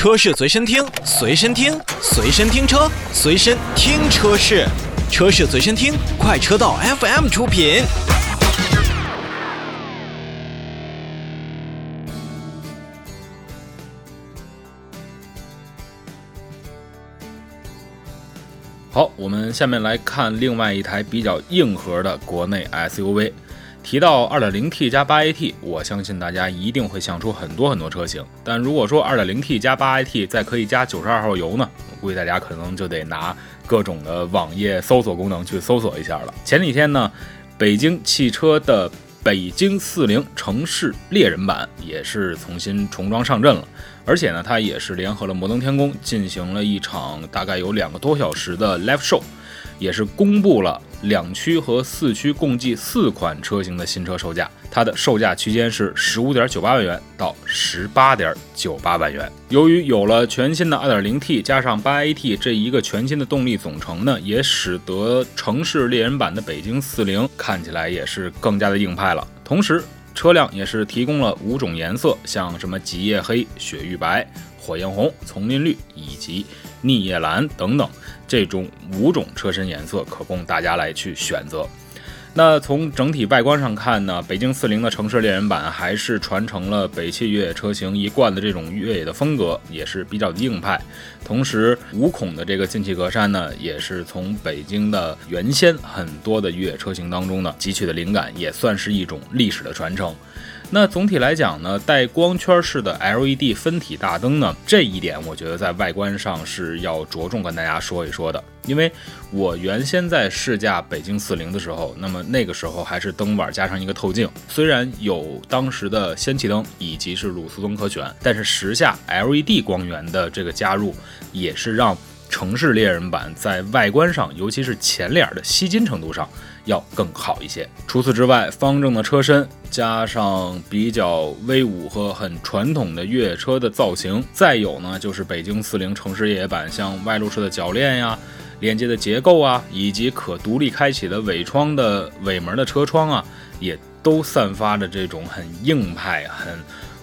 车市随身听，随身听，随身听车，随身听车市，车市随身听，快车道 FM 出品。好，我们下面来看另外一台比较硬核的国内 SUV。提到 2.0T 加 8AT，我相信大家一定会想出很多很多车型。但如果说 2.0T 加 8AT 再可以加92号油呢？估计大家可能就得拿各种的网页搜索功能去搜索一下了。前几天呢，北京汽车的北京四零城市猎人版也是重新重装上阵了，而且呢，它也是联合了摩登天宫进行了一场大概有两个多小时的 live show。也是公布了两驱和四驱共计四款车型的新车售价，它的售价区间是十五点九八万元到十八点九八万元。由于有了全新的二点零 T 加上八 AT 这一个全新的动力总成呢，也使得城市猎人版的北京四零看起来也是更加的硬派了。同时，车辆也是提供了五种颜色，像什么极夜黑、雪域白、火焰红、丛林绿以及逆夜蓝等等。这种五种车身颜色可供大家来去选择。那从整体外观上看呢，北京四零的城市猎人版还是传承了北汽越野车型一贯的这种越野的风格，也是比较硬派。同时，五孔的这个进气格栅呢，也是从北京的原先很多的越野车型当中呢汲取的灵感，也算是一种历史的传承。那总体来讲呢，带光圈式的 LED 分体大灯呢，这一点我觉得在外观上是要着重跟大家说一说的。因为我原先在试驾北京四零的时候，那么那个时候还是灯板加上一个透镜，虽然有当时的氙气灯以及是卤素灯可选，但是时下 LED 光源的这个加入，也是让城市猎人版在外观上，尤其是前脸的吸金程度上。要更好一些。除此之外，方正的车身加上比较威武和很传统的越野车的造型，再有呢就是北京四零城市越野版，像外露式的铰链呀、连接的结构啊，以及可独立开启的尾窗的尾门的车窗啊，也都散发着这种很硬派、很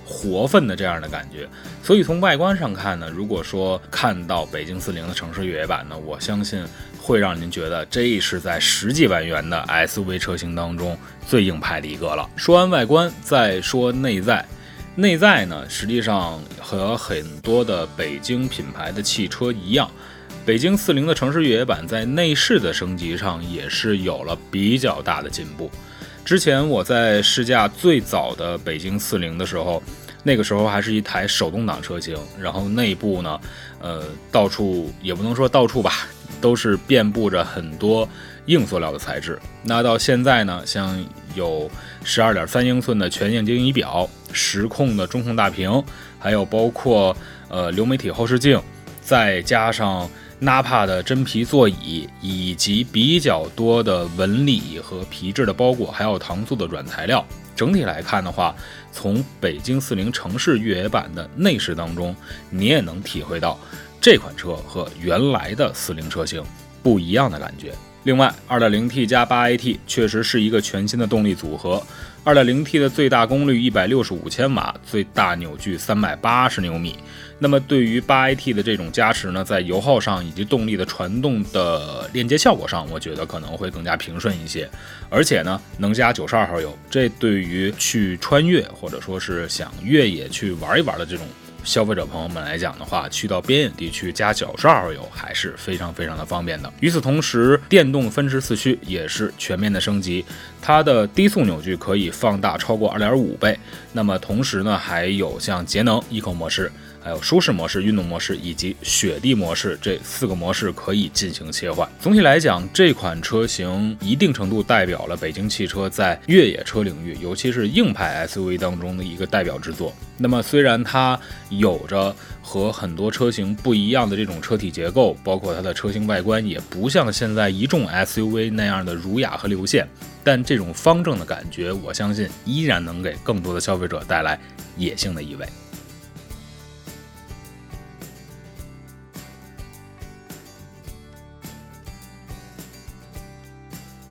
活分的这样的感觉。所以从外观上看呢，如果说看到北京四零的城市越野版呢，我相信。会让您觉得这是在十几万元的 SUV 车型当中最硬派的一个了。说完外观，再说内在。内在呢，实际上和很多的北京品牌的汽车一样，北京四零的城市越野版在内饰的升级上也是有了比较大的进步。之前我在试驾最早的北京四零的时候，那个时候还是一台手动挡车型，然后内部呢，呃，到处也不能说到处吧。都是遍布着很多硬塑料的材质。那到现在呢，像有十二点三英寸的全液晶仪表、实控的中控大屏，还有包括呃流媒体后视镜，再加上纳帕的真皮座椅，以及比较多的纹理和皮质的包裹，还有搪塑的软材料。整体来看的话，从北京四零城市越野版的内饰当中，你也能体会到。这款车和原来的四零车型不一样的感觉。另外，2.0T 加 8AT 确实是一个全新的动力组合。2.0T 的最大功率165千瓦，最大扭矩380牛米。那么对于 8AT 的这种加持呢，在油耗上以及动力的传动的链接效果上，我觉得可能会更加平顺一些。而且呢，能加92号油，这对于去穿越或者说是想越野去玩一玩的这种。消费者朋友们来讲的话，去到边远地区加九十二号油还是非常非常的方便的。与此同时，电动分时四驱也是全面的升级，它的低速扭矩可以放大超过二点五倍。那么同时呢，还有像节能 Eco 模式。还有舒适模式、运动模式以及雪地模式这四个模式可以进行切换。总体来讲，这款车型一定程度代表了北京汽车在越野车领域，尤其是硬派 SUV 当中的一个代表之作。那么，虽然它有着和很多车型不一样的这种车体结构，包括它的车型外观也不像现在一众 SUV 那样的儒雅和流线，但这种方正的感觉，我相信依然能给更多的消费者带来野性的意味。